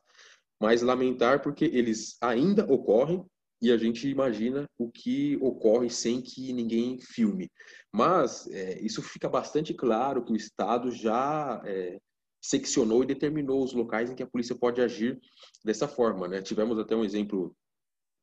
mas lamentar porque eles ainda ocorrem e a gente imagina o que ocorre sem que ninguém filme. Mas é, isso fica bastante claro que o Estado já é, seccionou e determinou os locais em que a polícia pode agir dessa forma. Né? Tivemos até um exemplo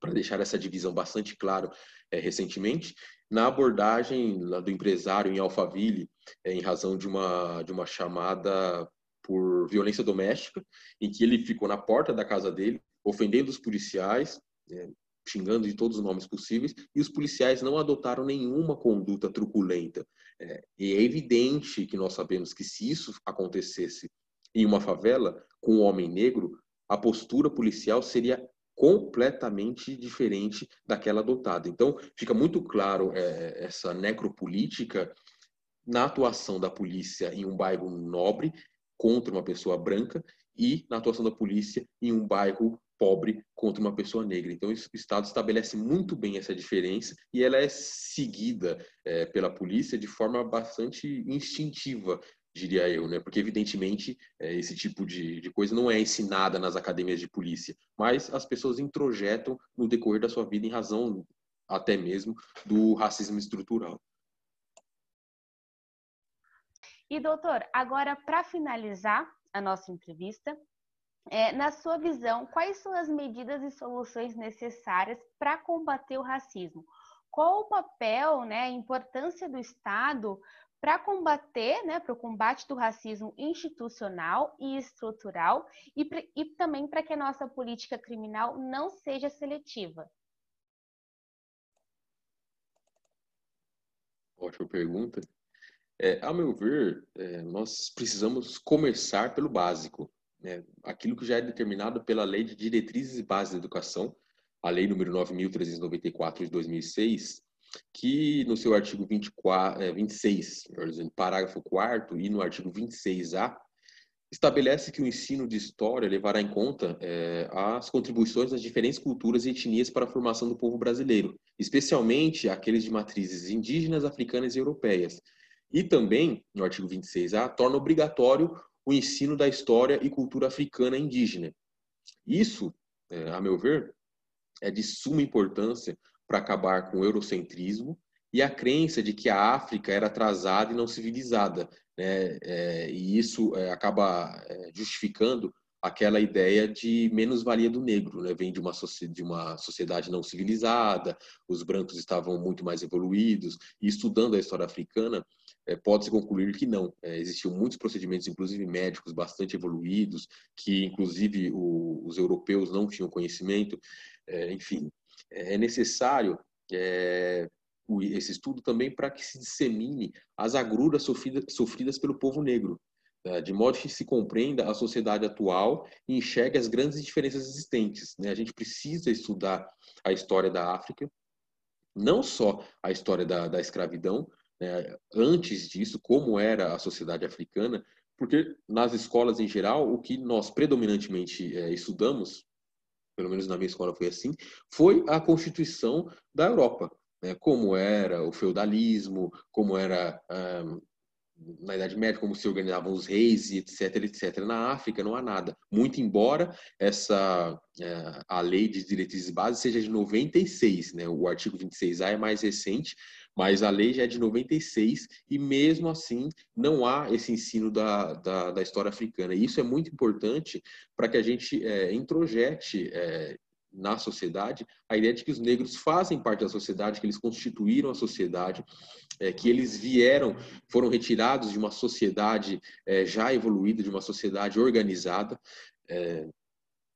para deixar essa divisão bastante claro é, recentemente, na abordagem do empresário em Alphaville, é, em razão de uma, de uma chamada por violência doméstica, em que ele ficou na porta da casa dele, ofendendo os policiais, é, xingando de todos os nomes possíveis, e os policiais não adotaram nenhuma conduta truculenta. É, e é evidente que nós sabemos que se isso acontecesse em uma favela, com um homem negro, a postura policial seria completamente diferente daquela adotada. Então, fica muito claro é, essa necropolítica na atuação da polícia em um bairro nobre contra uma pessoa branca e na atuação da polícia em um bairro pobre contra uma pessoa negra. Então, o Estado estabelece muito bem essa diferença e ela é seguida é, pela polícia de forma bastante instintiva, diria eu, né? Porque, evidentemente, é, esse tipo de, de coisa não é ensinada nas academias de polícia, mas as pessoas introjetam no decorrer da sua vida em razão até mesmo do racismo estrutural. E, doutor, agora, para finalizar a nossa entrevista, é, na sua visão, quais são as medidas e soluções necessárias para combater o racismo? Qual o papel, né, a importância do Estado para combater, né, para o combate do racismo institucional e estrutural e, e também para que a nossa política criminal não seja seletiva? Ótima pergunta. É, a meu ver, é, nós precisamos começar pelo básico né, aquilo que já é determinado pela Lei de Diretrizes e Bases da Educação, a Lei número 9.394 de 2006, que no seu artigo 24, é, 26, dizendo, parágrafo 4 e no artigo 26A, estabelece que o ensino de história levará em conta é, as contribuições das diferentes culturas e etnias para a formação do povo brasileiro, especialmente aqueles de matrizes indígenas, africanas e europeias. E também, no artigo 26A, torna obrigatório o ensino da história e cultura africana indígena. Isso, é, a meu ver, é de suma importância para acabar com o eurocentrismo e a crença de que a África era atrasada e não civilizada. Né? É, e isso é, acaba justificando aquela ideia de menos-valia do negro. Né? Vem de uma, de uma sociedade não civilizada, os brancos estavam muito mais evoluídos, e estudando a história africana, é, pode-se concluir que não. É, existiam muitos procedimentos, inclusive médicos, bastante evoluídos, que inclusive o, os europeus não tinham conhecimento. É, enfim, é, necessário esse estudo também para que se dissemine as agruras sofridas, pelo povo negro? De modo que se compreenda a sociedade atual e enxergue as grandes diferenças existentes. Né? A gente precisa estudar a história da África, não só a história da, da escravidão, né, antes disso, como era a sociedade africana, porque nas escolas em geral, o que nós predominantemente é, estudamos, pelo menos na minha escola foi assim, foi a constituição da Europa. Né, como era o feudalismo, como era um, na Idade Média, como se organizavam os reis, etc, etc. Na África não há nada. Muito embora essa é, a lei de diretrizes básicas seja de 96, né? O artigo 26A é mais recente, mas a lei já é de 96 e mesmo assim não há esse ensino da, da, da história africana. E isso é muito importante para que a gente é, introjete é, na sociedade a ideia de que os negros fazem parte da sociedade, que eles constituíram a sociedade, é, que eles vieram, foram retirados de uma sociedade é, já evoluída, de uma sociedade organizada, é,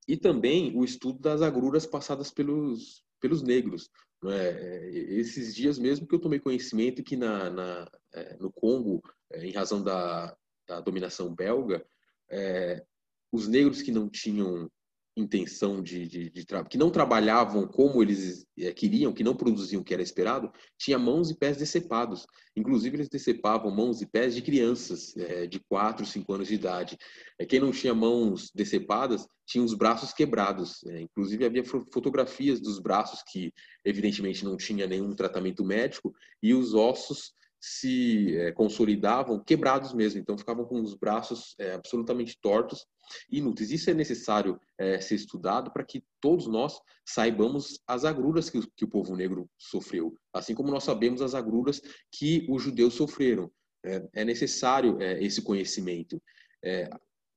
e também o estudo das agruras passadas pelos, pelos negros. É? Esses dias mesmo que eu tomei conhecimento que na, na é, no Congo, é, em razão da, da dominação belga, é, os negros que não tinham intenção de, de, de que não trabalhavam como eles é, queriam, que não produziam o que era esperado, tinha mãos e pés decepados. Inclusive, eles decepavam mãos e pés de crianças é, de 4, 5 anos de idade. É, quem não tinha mãos decepadas tinha os braços quebrados. É, inclusive, havia fotografias dos braços que, evidentemente, não tinha nenhum tratamento médico e os ossos se é, consolidavam quebrados mesmo, então ficavam com os braços é, absolutamente tortos inúteis. Isso é necessário é, ser estudado para que todos nós saibamos as agruras que o, que o, povo negro sofreu, assim como nós sabemos as agruras que os judeus sofreram. É, é necessário é, esse conhecimento. É,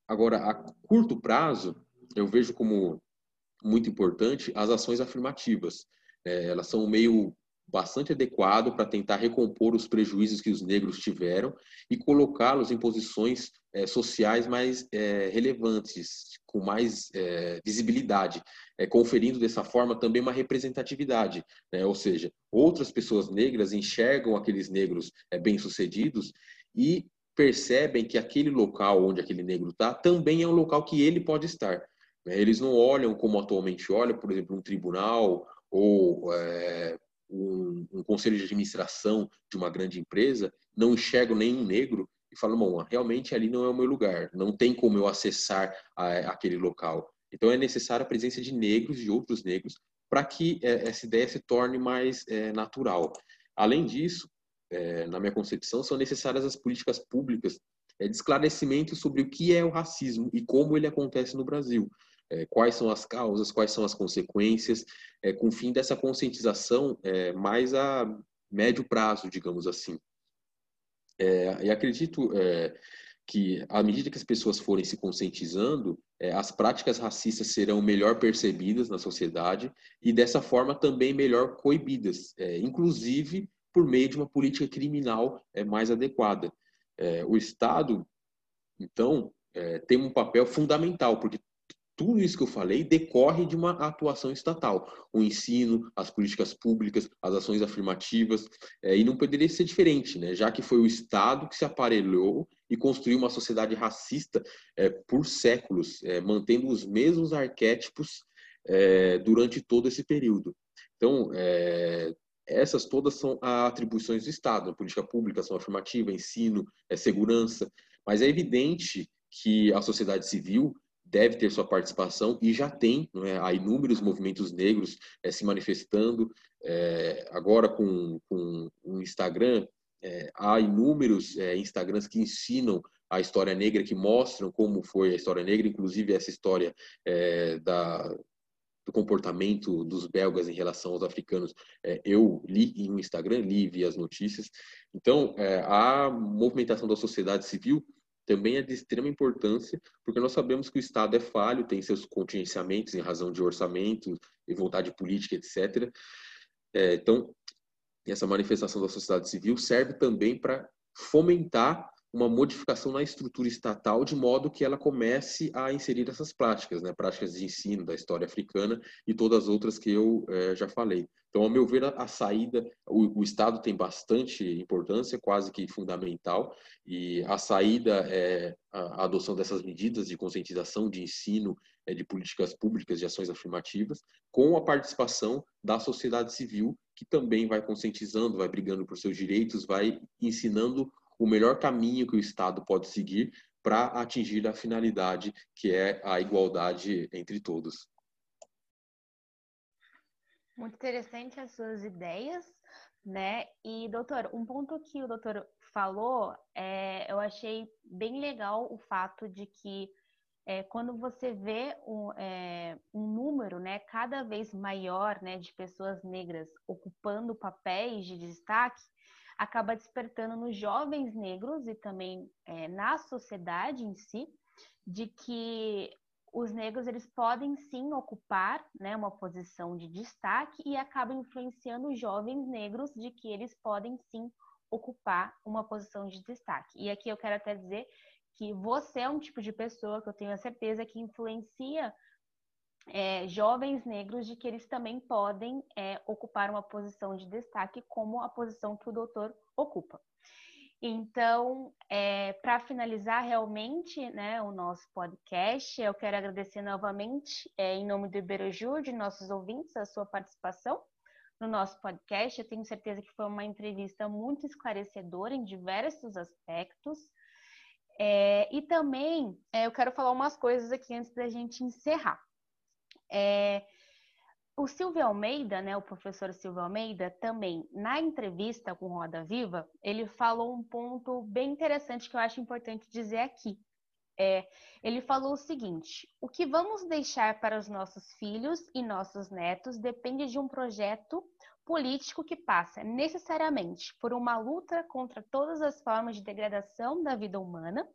agora, a curto prazo, eu vejo como muito importante as ações afirmativas. elas são meio bastante adequado para tentar recompor os prejuízos que os negros tiveram e colocá-los em posições é, sociais mais é, relevantes, com mais é, visibilidade, conferindo dessa forma também uma representatividade, né? ou seja, outras pessoas negras enxergam aqueles negros bem-sucedidos e percebem que aquele local onde aquele negro está também é um local que ele pode estar. Né? Eles não olham como atualmente olha, por exemplo, um tribunal ou é, um, um, conselho de administração de uma grande empresa, não enxergam nenhum negro e falam, bom, realmente ali não é o meu lugar, não tem como eu acessar a, aquele local. Então é necessária a presença de negros e outros negros para que é, essa ideia se torne mais é, natural. Além disso, é, na minha concepção, são necessárias as políticas públicas é, de esclarecimento sobre o que é o racismo e como ele acontece no Brasil. É, quais são as causas, quais são as consequências, é, com o fim dessa conscientização é, mais a médio prazo, digamos assim. É, e acredito é, que, à medida que as pessoas forem se conscientizando, é, as práticas racistas serão melhor percebidas na sociedade e, dessa forma, também melhor coibidas, inclusive por meio de uma política criminal mais adequada. o Estado, então, tem um papel fundamental, porque tudo isso que eu falei decorre de uma atuação estatal. O ensino, as políticas públicas, as ações afirmativas, é, e não poderia ser diferente, né? já que foi o Estado que se aparelhou e construiu uma sociedade racista é, por séculos, é, mantendo os mesmos arquétipos é, durante todo esse período. Então, é, essas todas são atribuições do Estado, a política pública, ação afirmativa, ensino, é, segurança, mas é evidente que a sociedade civil deve ter sua participação e já tem é? há inúmeros movimentos negros é, se manifestando. É, agora com, com o Instagram, é, há inúmeros Instagrams que ensinam a história negra, que mostram como foi a história negra, inclusive essa história da, do comportamento dos belgas em relação aos africanos. eu li em um Instagram, li vi as notícias. Então, a movimentação da sociedade civil também é de extrema importância, porque nós sabemos que o Estado é falho, tem seus contingenciamentos em razão de orçamento e vontade política, etc. É, então, essa manifestação da sociedade civil serve também para fomentar uma modificação na estrutura estatal de modo que ela comece a inserir essas práticas, né, práticas de ensino da história africana e todas as outras que eu é, já falei. Então, ao meu ver, a, a saída, o, o, Estado tem bastante importância, quase que fundamental, e a saída é a, a adoção dessas medidas de conscientização, de ensino, é, de políticas públicas, de ações afirmativas, com a participação da sociedade civil, que também vai conscientizando, vai brigando por seus direitos, vai ensinando o melhor caminho que o Estado pode seguir para atingir a finalidade que é a igualdade entre todos. Muito interessante as suas ideias, né? E, doutor, um ponto que o doutor falou, é, eu achei bem legal o fato de que é, quando você vê um, é, um, número né, cada vez maior né, de pessoas negras ocupando papéis de destaque, acaba despertando nos jovens negros e também é, na sociedade em si, de que os negros eles podem sim ocupar né, uma posição de destaque e acaba influenciando os jovens negros de que eles podem sim ocupar uma posição de destaque. E aqui eu quero até dizer que você é um tipo de pessoa que eu tenho a certeza que influencia é, jovens negros de que eles também podem é, ocupar uma posição de destaque como a posição que o doutor ocupa. Então, é, para finalizar realmente né, o nosso podcast, eu quero agradecer novamente, é, em nome do Iberojur, de nossos ouvintes, a sua participação no nosso podcast. Eu tenho certeza que foi uma entrevista muito esclarecedora em diversos aspectos. É, e também é, eu quero falar umas coisas aqui antes da gente encerrar. É, o Silvio Almeida, né, o professor Silvio Almeida, também na entrevista com Roda Viva, ele falou um ponto bem interessante que eu acho importante dizer aqui. É, ele falou o seguinte: o que vamos deixar para os nossos filhos e nossos netos depende de um projeto político que passa necessariamente por uma luta contra todas as formas de degradação da vida humana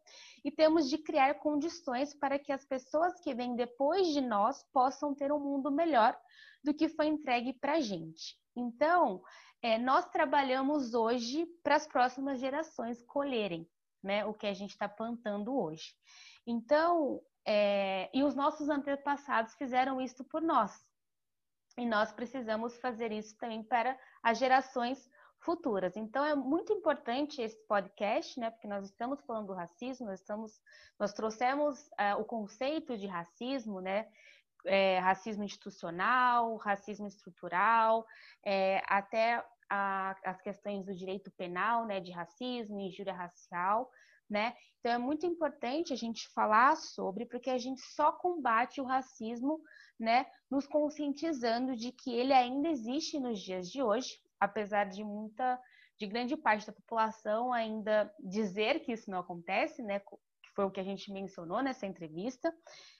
e temos de criar condições para que as pessoas que vêm depois de nós possam ter um mundo melhor do que foi entregue para a gente. Então, é, nós trabalhamos hoje para as próximas gerações colherem né, o que a gente está plantando hoje. Então, é, e os nossos antepassados fizeram isso por nós. E nós precisamos fazer isso também para as gerações futuras. Então é muito importante esse podcast, né? Porque nós estamos falando do racismo, nós estamos, nós trouxemos uh, o conceito de racismo, né? É, racismo institucional, racismo estrutural, é, até a, as questões do direito penal, né? De racismo, injúria racial, né? Então é muito importante a gente falar sobre, porque a gente só combate o racismo, né? Nos conscientizando de que ele ainda existe nos dias de hoje, apesar de muita, de grande parte da população ainda dizer que isso não acontece, né? Que foi o que a gente mencionou nessa entrevista,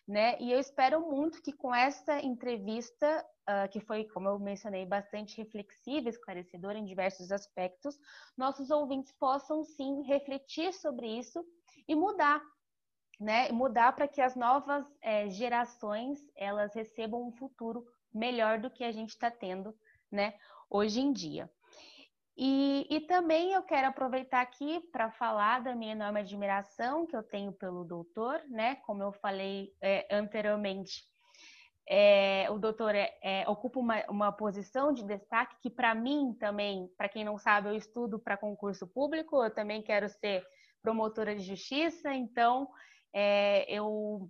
né? E eu espero muito que com essa entrevista, uh, que foi, como eu mencionei, bastante reflexiva, esclarecedora em diversos aspectos, nossos ouvintes possam sim refletir sobre isso e mudar, né? Mudar para que as novas é, gerações elas recebam um futuro melhor do que a gente está tendo, né? hoje em dia. E, e também eu quero aproveitar aqui para falar da minha enorme admiração que eu tenho pelo doutor, né? Como eu falei é, anteriormente, é, o doutor é, é, ocupa uma, uma, posição de destaque que, para mim, também, para quem não sabe, eu estudo para concurso público, eu também quero ser promotora de justiça, então é, eu,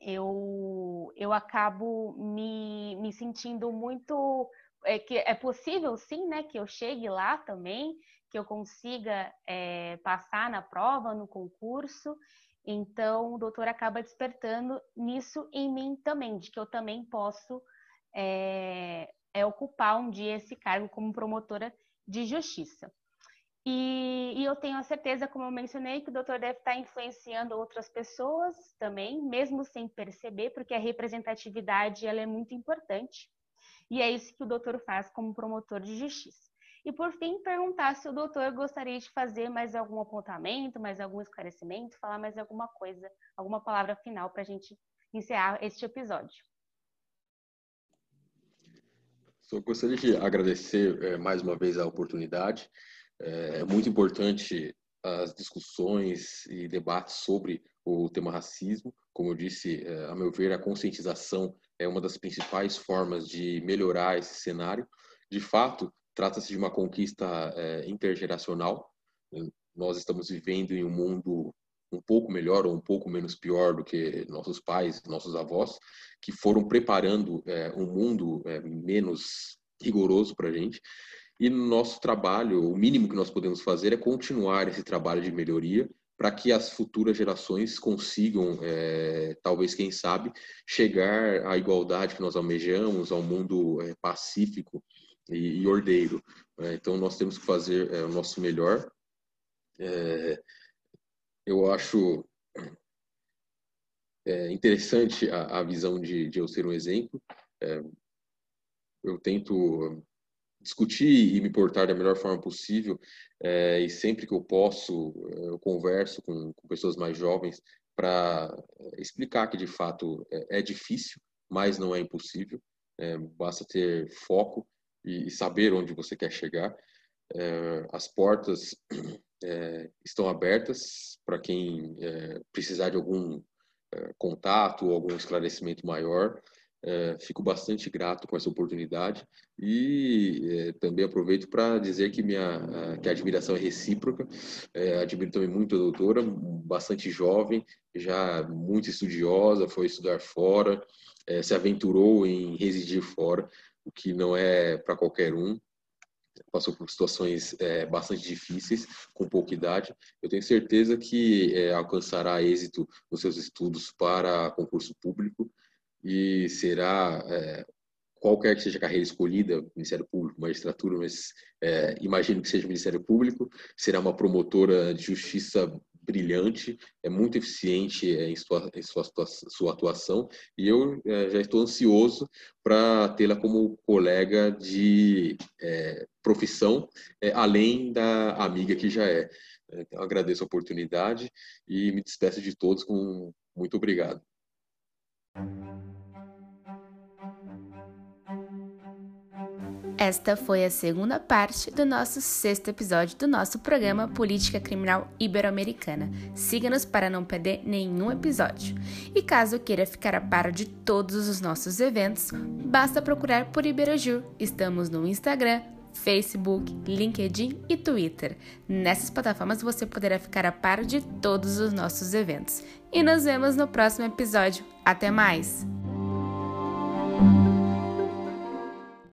eu, eu acabo me, me sentindo muito é que é possível sim, né, que eu chegue lá também, que eu consiga é, passar na prova, no concurso. Então, o doutor acaba despertando nisso em mim também, de que eu também posso é, é ocupar um dia esse cargo como promotora de justiça. E, e, eu tenho a certeza, como eu mencionei, que o doutor deve estar influenciando outras pessoas também, mesmo sem perceber, porque a representatividade ela é muito importante. E é isso que o doutor faz como promotor de justiça. E por fim, perguntar se o doutor gostaria de fazer mais algum apontamento, mais algum esclarecimento, falar mais alguma coisa, alguma palavra final para a gente encerrar este episódio. Só gostaria de agradecer é, mais uma vez a oportunidade. É, é muito importante as discussões e debates sobre o tema racismo. Como eu disse, é, a meu ver, a conscientização é uma das principais formas de melhorar esse cenário. De fato, trata-se de uma conquista é, intergeracional. Nós estamos vivendo em um mundo um pouco melhor ou um pouco menos pior do que nossos pais, nossos avós, que foram preparando um mundo menos rigoroso para a gente. E nosso trabalho, o mínimo que nós podemos fazer é continuar esse trabalho de melhoria para que as futuras gerações consigam, é, talvez, quem sabe, chegar à igualdade que nós almejamos, ao mundo é, pacífico e, e ordeiro. É, então, nós temos que fazer é, o nosso melhor. É, eu acho é, interessante a, a, visão de, de eu ser um exemplo. eu tento discutir e me portar da melhor forma possível. É, e sempre que eu posso, eu converso com, com pessoas mais jovens para é, explicar que de fato é, é, difícil, mas não é impossível. É, basta ter foco e, e, saber onde você quer chegar. As portas [CLEARS THROAT] estão abertas para quem precisar de algum contato ou algum esclarecimento maior. É, fico bastante grato com essa oportunidade e é, também aproveito para dizer que minha que a admiração é recíproca. É, admiro também muito a doutora, bastante jovem, já muito estudiosa, foi estudar fora, é, se aventurou em residir fora, o que não é para qualquer um. Passou por situações é, bastante difíceis, com pouca idade. Eu tenho certeza que é, alcançará êxito nos seus estudos para concurso público e será é, qualquer que seja a carreira escolhida, Ministério Público, magistratura, mas é, imagino que seja Ministério Público, será uma promotora de justiça brilhante, é muito eficiente é, em sua, em sua, sua atuação e eu é, já estou ansioso para tê-la como colega de é, profissão, é, além da amiga que já é. Então, agradeço a oportunidade e me despeço de todos com muito obrigado. Esta foi a segunda parte do nosso sexto episódio do nosso programa Política Criminal Ibero-Americana. Siga-nos para não perder nenhum episódio. E caso queira ficar a par de todos os nossos eventos, basta procurar por Iberojur. Estamos no Instagram, Facebook, LinkedIn e Twitter. Nessas plataformas você poderá ficar a par de todos os nossos eventos. E nos vemos no próximo episódio. Até mais!